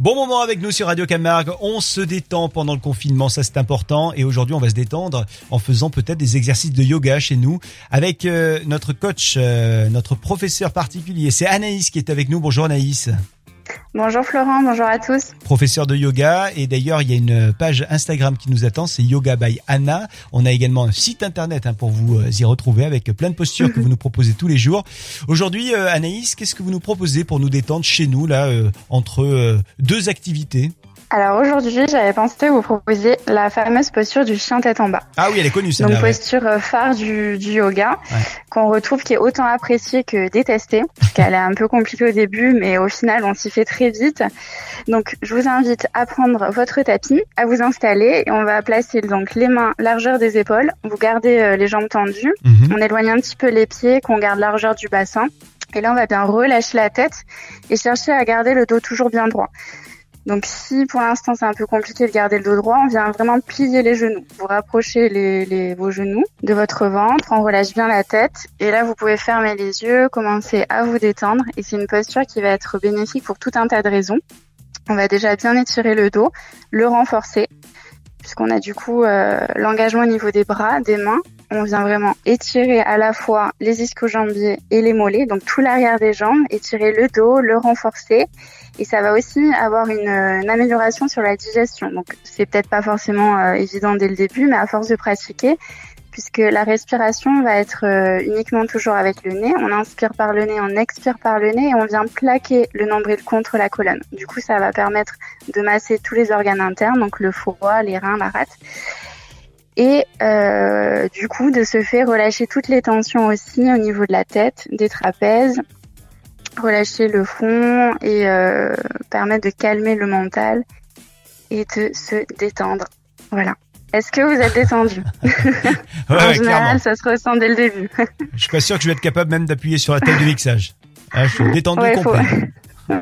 Bon moment avec nous sur Radio Camargue. On se détend pendant le confinement, ça c'est important. Et aujourd'hui, on va se détendre en faisant peut-être des exercices de yoga chez nous avec euh, notre coach, euh, notre professeur particulier. C'est Anaïs qui est avec nous. Bonjour Anaïs. Bonjour Florent, bonjour à tous. Professeur de yoga et d'ailleurs il y a une page Instagram qui nous attend, c'est Yoga by Anna. On a également un site internet hein, pour vous euh, y retrouver avec plein de postures que vous nous proposez tous les jours. Aujourd'hui euh, Anaïs, qu'est-ce que vous nous proposez pour nous détendre chez nous là euh, entre deux activités? Alors aujourd'hui, j'avais pensé vous proposer la fameuse posture du chien tête en bas. Ah oui, elle est connue celle-là. Donc posture euh, phare du, du yoga qu'on retrouve qui est autant appréciée que détestée, parce qu'elle est un peu compliquée au début, mais au final on s'y fait très vite. Donc je vous invite à prendre votre tapis, à vous installer et on va placer donc les mains largeur des épaules. Vous gardez euh, les jambes tendues, mhm. on éloigne un petit peu les pieds, qu'on garde largeur du bassin. Et là, on va bien relâcher la tête et chercher à garder le dos toujours bien droit. Donc si pour l'instant c'est un peu compliqué de garder le dos droit, on vient vraiment plier les genoux. Vous rapprochez les, vos genoux de votre ventre, on relâche bien la tête et là vous pouvez fermer les yeux, commencer à vous détendre et c'est une posture qui va être bénéfique pour tout un tas de raisons. On va déjà bien étirer le dos, le renforcer puisqu'on a du coup euh, l'engagement au niveau des bras, des mains. On vient vraiment étirer à la fois les ischio-jambiers et les mollets, donc tout l'arrière des jambes, étirer le dos, le renforcer et ça va aussi avoir une, amélioration sur la digestion. Donc c'est peut-être pas forcément euh, évident dès le début, mais à force de pratiquer, puisque la respiration va être euh, uniquement toujours avec le nez. On inspire par le nez, on expire par le nez et on vient plaquer le nombril contre la colonne. Du coup, ça va permettre de masser tous les organes internes, donc le foie, les reins, la rate. Et euh, du coup, de se faire relâcher toutes les tensions aussi au niveau de la tête, des trapèzes, relâcher le front et euh, permettre de calmer le mental et de se détendre. Voilà. Est-ce que vous êtes détendu? En général, ça se ressent dès le début. je suis pas sûr que je vais être capable même d'appuyer sur la table de mixage. Ah, je suis détendu complet.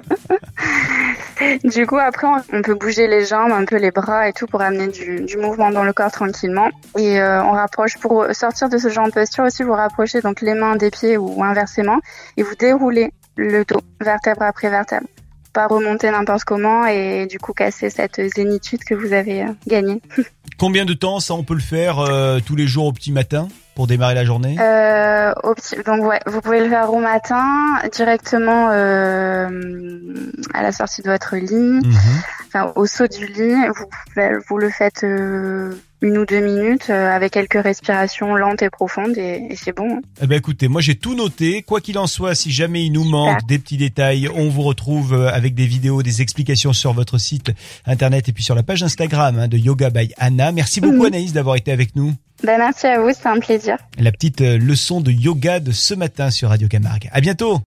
du coup, après, on peut bouger les jambes, un peu les bras et tout pour amener du, mouvement dans le corps tranquillement. Et euh, on rapproche, pour sortir de ce genre de posture aussi, vous rapprochez donc les mains des pieds ou inversement et vous déroulez le dos, vertèbre après vertèbre. Pas remonter n'importe comment et du coup casser cette zénitude que vous avez euh, gagnée. Combien de temps ça on peut le faire euh, tous les jours au petit matin pour démarrer la journée? Euh, au petit, Donc ouais, vous pouvez le faire au matin directement euh, à la sortie de votre lit, mhm. enfin au saut du lit. Vous, vous le faites une ou deux minutes euh, avec quelques respirations lentes et profondes et, et c'est bon. Eh ben écoutez, moi j'ai tout noté. Quoi qu'il en soit, si jamais il nous manque des petits détails, on vous retrouve euh, avec des vidéos, des explications sur votre site internet et puis sur la page Instagram hein, de Yoga by Anna. Merci beaucoup mhm. Anaïs d'avoir été avec nous. Ben merci à vous, c'est un plaisir. La petite euh, leçon de yoga de ce matin sur Radio Camargue. À bientôt.